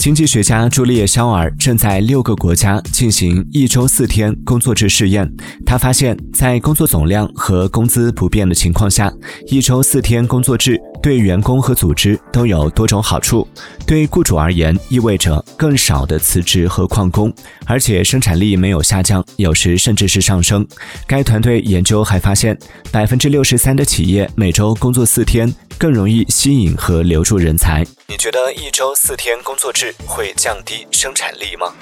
经济学家朱丽叶·肖尔正在六个国家进行一周四天工作制试验。他发现，在工作总量和工资不变的情况下，一周四天工作制对员工和组织都有多种好处。对雇主而言，意味着更少的辞职和旷工，而且生产力没有下降，有时甚至是上升。该团队研究还发现，百分之六十三的企业每周工作四天更容易吸引和留住人才。你觉得一周四天工作制会降低生产力吗？